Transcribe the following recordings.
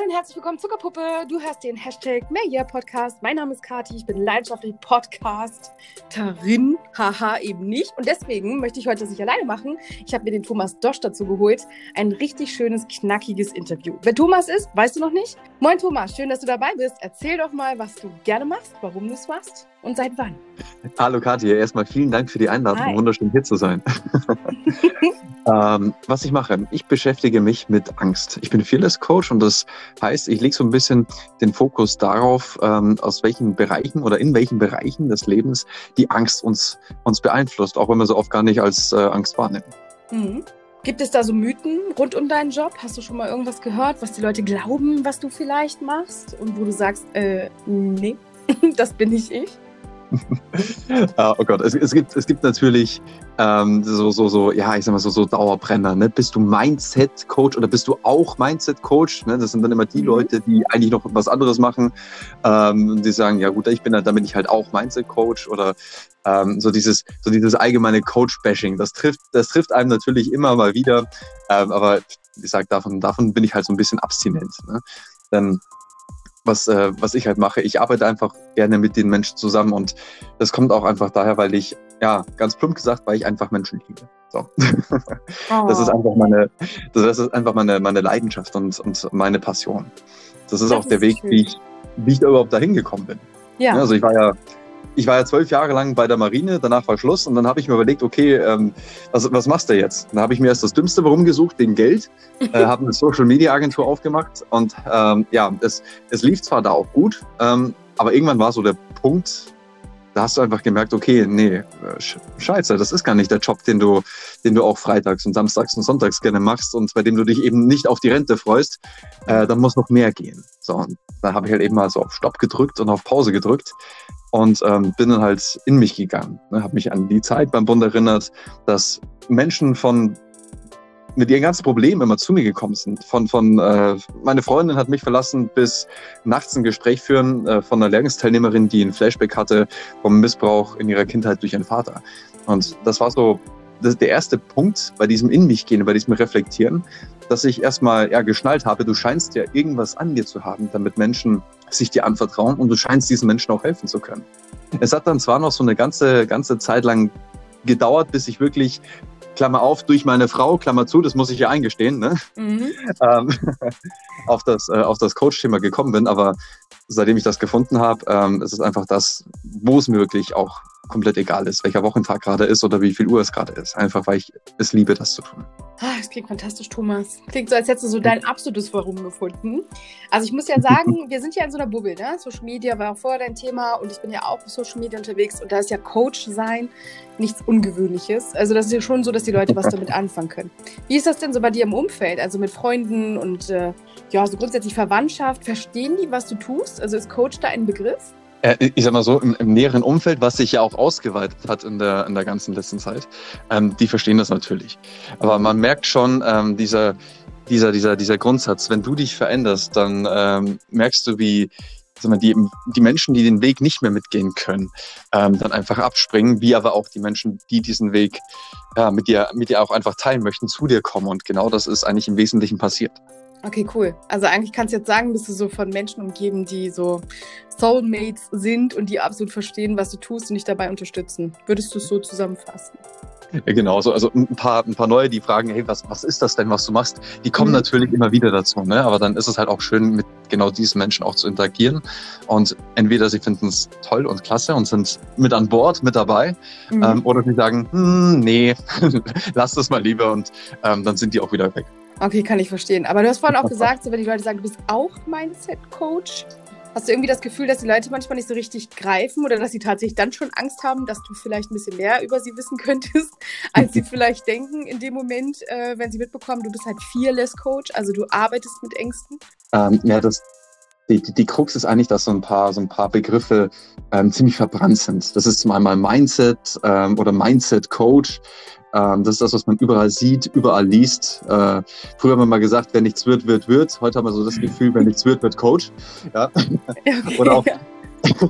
Moin und herzlich willkommen, Zuckerpuppe. Du hörst den Hashtag Mehrjahr Podcast. Mein Name ist Kati, ich bin leidenschaftliche Podcasterin. Haha, eben nicht. Und deswegen möchte ich heute das nicht alleine machen. Ich habe mir den Thomas Dosch dazu geholt. Ein richtig schönes, knackiges Interview. Wer Thomas ist, weißt du noch nicht? Moin Thomas, schön, dass du dabei bist. Erzähl doch mal, was du gerne machst, warum du es machst und seit wann. Hallo Katja, erstmal vielen Dank für die Einladung. Hi. Wunderschön hier zu sein. ähm, was ich mache, ich beschäftige mich mit Angst. Ich bin Fearless Coach und das heißt, ich lege so ein bisschen den Fokus darauf, ähm, aus welchen Bereichen oder in welchen Bereichen des Lebens die Angst uns, uns beeinflusst, auch wenn wir so oft gar nicht als äh, Angst wahrnehmen. Mhm. Gibt es da so Mythen rund um deinen Job? Hast du schon mal irgendwas gehört, was die Leute glauben, was du vielleicht machst und wo du sagst, äh, nee, das bin nicht ich? Ah, oh Gott, es, es, gibt, es gibt natürlich ähm, so, so, so, ja, ich sag mal so, so Dauerbrenner. Ne? Bist du Mindset-Coach oder bist du auch Mindset-Coach? Ne? Das sind dann immer die mhm. Leute, die eigentlich noch was anderes machen. Ähm, die sagen, ja gut, ich bin da, damit ich halt auch Mindset-Coach oder ähm, so dieses, so dieses allgemeine Coach-Bashing. Das trifft, das trifft einem natürlich immer mal wieder. Ähm, aber ich sag, davon, davon bin ich halt so ein bisschen abstinent. Ne? Denn was, äh, was ich halt mache. Ich arbeite einfach gerne mit den Menschen zusammen und das kommt auch einfach daher, weil ich, ja, ganz plump gesagt, weil ich einfach Menschen liebe. So. Oh. Das ist oh. einfach meine, das ist einfach meine, meine Leidenschaft und, und meine Passion. Das ist das auch ist der Weg, wie ich, wie ich da überhaupt dahin gekommen bin. Ja. Also ich war ja, ich war ja zwölf Jahre lang bei der Marine, danach war Schluss und dann habe ich mir überlegt, okay, ähm, was, was machst du jetzt? Dann habe ich mir erst das Dümmste warum gesucht, den Geld, äh, habe eine Social Media Agentur aufgemacht und ähm, ja, es, es lief zwar da auch gut, ähm, aber irgendwann war so der Punkt, da hast du einfach gemerkt, okay, nee, äh, scheiße, das ist gar nicht der Job, den du, den du auch freitags und samstags und sonntags gerne machst und bei dem du dich eben nicht auf die Rente freust, äh, dann muss noch mehr gehen. So, und da habe ich halt eben mal so auf Stopp gedrückt und auf Pause gedrückt und ähm, bin dann halt in mich gegangen. Ne, habe mich an die Zeit beim Bund erinnert, dass Menschen von mit ihren ganzen Problemen immer zu mir gekommen sind. Von, von äh, meine Freundin hat mich verlassen, bis nachts ein Gespräch führen äh, von einer Lehrgangsteilnehmerin, die ein Flashback hatte vom Missbrauch in ihrer Kindheit durch ihren Vater. Und das war so das der erste Punkt bei diesem In mich gehen, bei diesem Reflektieren, dass ich erstmal ja, geschnallt habe, du scheinst ja irgendwas an dir zu haben, damit Menschen sich dir anvertrauen und du scheinst diesen Menschen auch helfen zu können. Es hat dann zwar noch so eine ganze, ganze Zeit lang gedauert, bis ich wirklich Klammer auf, durch meine Frau, Klammer zu, das muss ich ja eingestehen, ne? Mhm. Ähm, auf das, äh, auf das Coach-Thema gekommen bin. Aber seitdem ich das gefunden habe, ähm, ist es einfach das, wo es mir wirklich auch komplett egal ist, welcher Wochentag gerade ist oder wie viel Uhr es gerade ist. Einfach weil ich es liebe, das zu tun. Ah, das klingt fantastisch, Thomas. Klingt so, als hättest du so dein absolutes Warum gefunden. Also ich muss ja sagen, wir sind ja in so einer Bubble, ne? Social Media war auch vorher dein Thema und ich bin ja auch auf Social Media unterwegs und da ist ja Coach sein nichts Ungewöhnliches. Also das ist ja schon so, dass die Leute was damit anfangen können. Wie ist das denn so bei dir im Umfeld, also mit Freunden und äh, ja, so grundsätzlich Verwandtschaft? Verstehen die, was du tust? Also ist Coach da ein Begriff? Äh, ich sag mal so, im, im, näheren Umfeld, was sich ja auch ausgeweitet hat in der, in der ganzen letzten Zeit, ähm, die verstehen das natürlich. Aber man merkt schon, ähm, dieser, dieser, dieser, dieser Grundsatz, wenn du dich veränderst, dann ähm, merkst du, wie mal, die, die Menschen, die den Weg nicht mehr mitgehen können, ähm, dann einfach abspringen, wie aber auch die Menschen, die diesen Weg äh, mit, dir, mit dir auch einfach teilen möchten, zu dir kommen. Und genau das ist eigentlich im Wesentlichen passiert. Okay, cool. Also eigentlich kannst du jetzt sagen, bist du so von Menschen umgeben, die so Soulmates sind und die absolut verstehen, was du tust und dich dabei unterstützen. Würdest du es so zusammenfassen? Genau, so, also ein paar, ein paar neue, die fragen, hey, was, was ist das denn, was du machst? Die kommen mhm. natürlich immer wieder dazu, ne? aber dann ist es halt auch schön, mit genau diesen Menschen auch zu interagieren. Und entweder sie finden es toll und klasse und sind mit an Bord, mit dabei, mhm. ähm, oder sie sagen, hm, nee, lass das mal lieber und ähm, dann sind die auch wieder weg. Okay, kann ich verstehen. Aber du hast vorhin auch gesagt, so, wenn die Leute sagen, du bist auch Mindset-Coach, hast du irgendwie das Gefühl, dass die Leute manchmal nicht so richtig greifen oder dass sie tatsächlich dann schon Angst haben, dass du vielleicht ein bisschen mehr über sie wissen könntest, als sie vielleicht denken in dem Moment, äh, wenn sie mitbekommen, du bist halt Fearless Coach, also du arbeitest mit Ängsten? Ähm, ja, das, die, die, die Krux ist eigentlich, dass so ein paar, so ein paar Begriffe ähm, ziemlich verbrannt sind. Das ist zum einen Mindset ähm, oder Mindset Coach. Ähm, das ist das, was man überall sieht, überall liest. Äh, früher haben wir mal gesagt, wenn nichts wird, wird, wird. Heute haben wir so das Gefühl, wenn nichts wird, wird Coach. Ja. Okay, oder auch,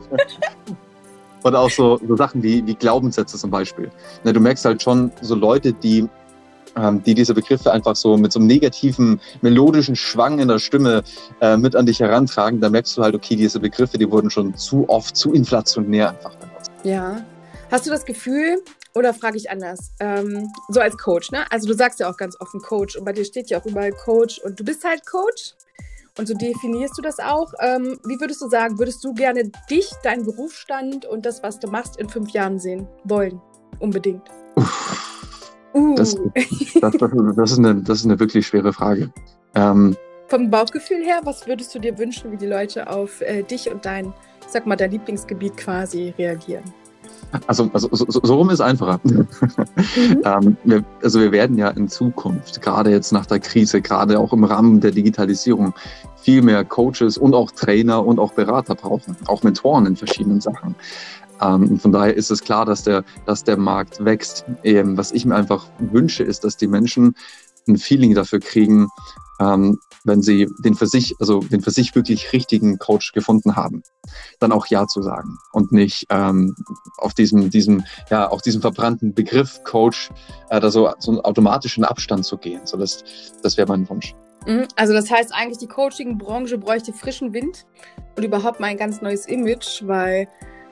oder auch so, so Sachen wie, wie Glaubenssätze zum Beispiel. Ne, du merkst halt schon so Leute, die ähm, die diese Begriffe einfach so mit so einem negativen, melodischen Schwang in der Stimme äh, mit an dich herantragen, dann merkst du halt, okay, diese Begriffe, die wurden schon zu oft, zu inflationär einfach benutzt. Ja. Hast du das Gefühl, oder frage ich anders, ähm, so als Coach, ne? Also du sagst ja auch ganz offen Coach und bei dir steht ja auch überall Coach und du bist halt Coach und so definierst du das auch. Ähm, wie würdest du sagen, würdest du gerne dich, deinen Berufsstand und das, was du machst, in fünf Jahren sehen wollen? Unbedingt. Uh. Das, das, das, ist eine, das ist eine wirklich schwere Frage. Ähm, Vom Bauchgefühl her, was würdest du dir wünschen, wie die Leute auf äh, dich und dein, ich sag mal, dein Lieblingsgebiet quasi reagieren? Also, also so, so rum ist einfacher. Mhm. ähm, wir, also wir werden ja in Zukunft, gerade jetzt nach der Krise, gerade auch im Rahmen der Digitalisierung, viel mehr Coaches und auch Trainer und auch Berater brauchen, auch Mentoren in verschiedenen Sachen. Ähm, von daher ist es klar, dass der, dass der Markt wächst. Ähm, was ich mir einfach wünsche, ist, dass die Menschen ein Feeling dafür kriegen, ähm, wenn sie den für sich, also den für sich wirklich richtigen Coach gefunden haben, dann auch Ja zu sagen und nicht ähm, auf diesem, diesem, ja, auf diesem verbrannten Begriff Coach äh, da so, so einen automatischen Abstand zu gehen. So das, das wäre mein Wunsch. Mhm. Also das heißt eigentlich, die Coaching-Branche bräuchte frischen Wind und überhaupt mal ein ganz neues Image, weil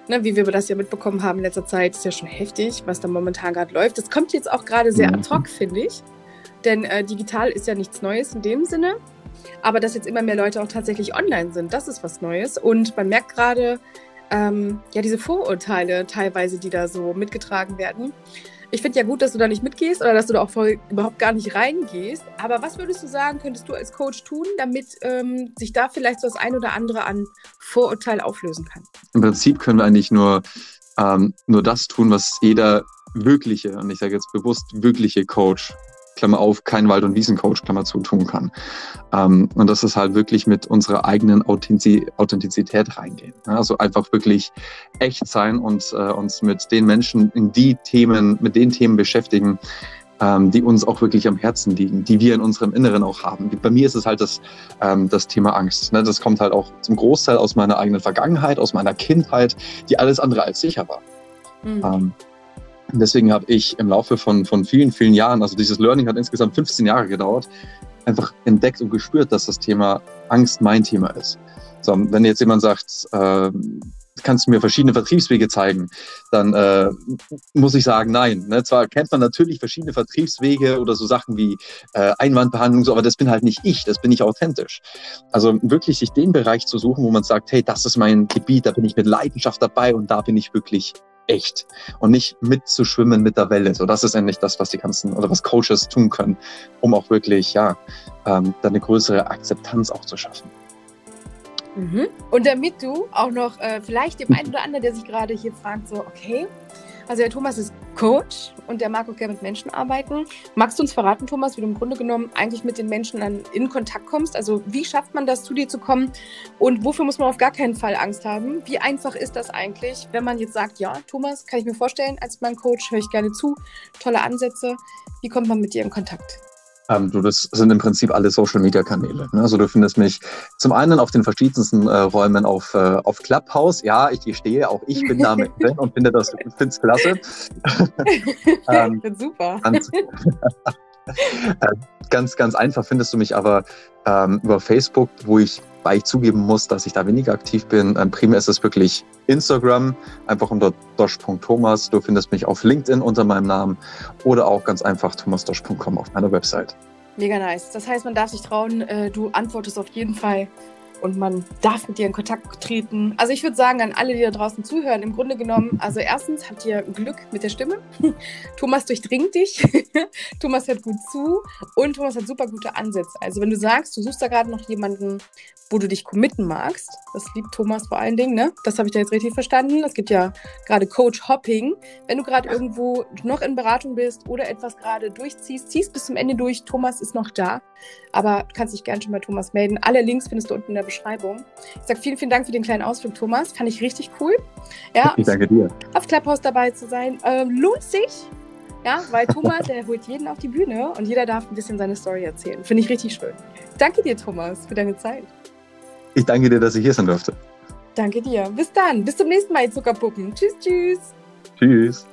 ne, wie wir das ja mitbekommen haben in letzter Zeit, ist ja schon heftig, was da momentan gerade läuft. Das kommt jetzt auch gerade sehr mhm. ad hoc, finde ich. Denn äh, digital ist ja nichts Neues in dem Sinne. Aber dass jetzt immer mehr Leute auch tatsächlich online sind, das ist was Neues. Und man merkt gerade, ähm, ja, diese Vorurteile teilweise, die da so mitgetragen werden. Ich finde ja gut, dass du da nicht mitgehst oder dass du da auch voll, überhaupt gar nicht reingehst. Aber was würdest du sagen, könntest du als Coach tun, damit ähm, sich da vielleicht so das ein oder andere an Vorurteil auflösen kann? Im Prinzip können wir eigentlich nur, ähm, nur das tun, was jeder wirkliche, und ich sage jetzt bewusst wirkliche Coach Klammer auf, kein Wald- und Wiesencoach, Klammer zu, tun kann. Ähm, und das ist halt wirklich mit unserer eigenen Authentizität reingehen. Also einfach wirklich echt sein und äh, uns mit den Menschen in die Themen, mit den Themen beschäftigen, ähm, die uns auch wirklich am Herzen liegen, die wir in unserem Inneren auch haben. Bei mir ist es halt das, ähm, das Thema Angst. Ne? Das kommt halt auch zum Großteil aus meiner eigenen Vergangenheit, aus meiner Kindheit, die alles andere als sicher war. Mhm. Deswegen habe ich im Laufe von, von vielen, vielen Jahren, also dieses Learning hat insgesamt 15 Jahre gedauert, einfach entdeckt und gespürt, dass das Thema Angst mein Thema ist. So, wenn jetzt jemand sagt, äh, kannst du mir verschiedene Vertriebswege zeigen, dann äh, muss ich sagen, nein. Ne? Zwar kennt man natürlich verschiedene Vertriebswege oder so Sachen wie äh, Einwandbehandlung, so, aber das bin halt nicht ich, das bin ich authentisch. Also wirklich sich den Bereich zu suchen, wo man sagt, hey, das ist mein Gebiet, da bin ich mit Leidenschaft dabei und da bin ich wirklich echt und nicht mitzuschwimmen mit der Welle. So, das ist endlich das, was die ganzen oder was Coaches tun können, um auch wirklich, ja, ähm, dann eine größere Akzeptanz auch zu schaffen. Mhm. Und damit du auch noch äh, vielleicht dem einen oder anderen, der sich gerade hier fragt, so, okay, also der Thomas ist Coach und der mag auch gerne mit Menschen arbeiten. Magst du uns verraten, Thomas, wie du im Grunde genommen eigentlich mit den Menschen dann in Kontakt kommst? Also wie schafft man das, zu dir zu kommen? Und wofür muss man auf gar keinen Fall Angst haben? Wie einfach ist das eigentlich, wenn man jetzt sagt, ja, Thomas, kann ich mir vorstellen, als mein Coach höre ich gerne zu, tolle Ansätze. Wie kommt man mit dir in Kontakt? Ähm, du, das sind im Prinzip alle Social Media Kanäle. Ne? Also du findest mich zum einen auf den verschiedensten äh, Räumen auf, äh, auf Clubhouse. Ja, ich gestehe, auch ich bin da mit drin und finde das find's klasse. ähm, super. Ganz, äh, ganz, ganz einfach findest du mich aber ähm, über Facebook, wo ich, weil ich zugeben muss, dass ich da weniger aktiv bin. Ähm, primär ist es wirklich Instagram, einfach unter dosh.thomas. Du findest mich auf LinkedIn unter meinem Namen oder auch ganz einfach thomasdosh.com auf meiner Website. Mega nice. Das heißt, man darf sich trauen, äh, du antwortest auf jeden Fall und man darf mit dir in Kontakt treten. Also ich würde sagen an alle, die da draußen zuhören, im Grunde genommen, also erstens habt ihr Glück mit der Stimme. Thomas durchdringt dich. Thomas hört gut zu und Thomas hat super gute Ansätze. Also wenn du sagst, du suchst da gerade noch jemanden, wo du dich committen magst, das liebt Thomas vor allen Dingen, ne? Das habe ich da jetzt richtig verstanden. Es gibt ja gerade Coach Hopping. Wenn du gerade irgendwo noch in Beratung bist oder etwas gerade durchziehst, ziehst bis zum Ende durch. Thomas ist noch da. Aber du kannst dich gerne schon bei Thomas melden. Alle Links findest du unten in der Beschreibung. Ich sage vielen, vielen Dank für den kleinen Ausflug, Thomas. Fand ich richtig cool. Ja, ich danke dir. Auf Clubhouse dabei zu sein. Ähm, lohnt sich. Ja, weil Thomas, der holt jeden auf die Bühne und jeder darf ein bisschen seine Story erzählen. Finde ich richtig schön. Danke dir, Thomas, für deine Zeit. Ich danke dir, dass ich hier sein durfte. Danke dir. Bis dann. Bis zum nächsten Mal, Zuckerpuppen. Tschüss, tschüss. Tschüss.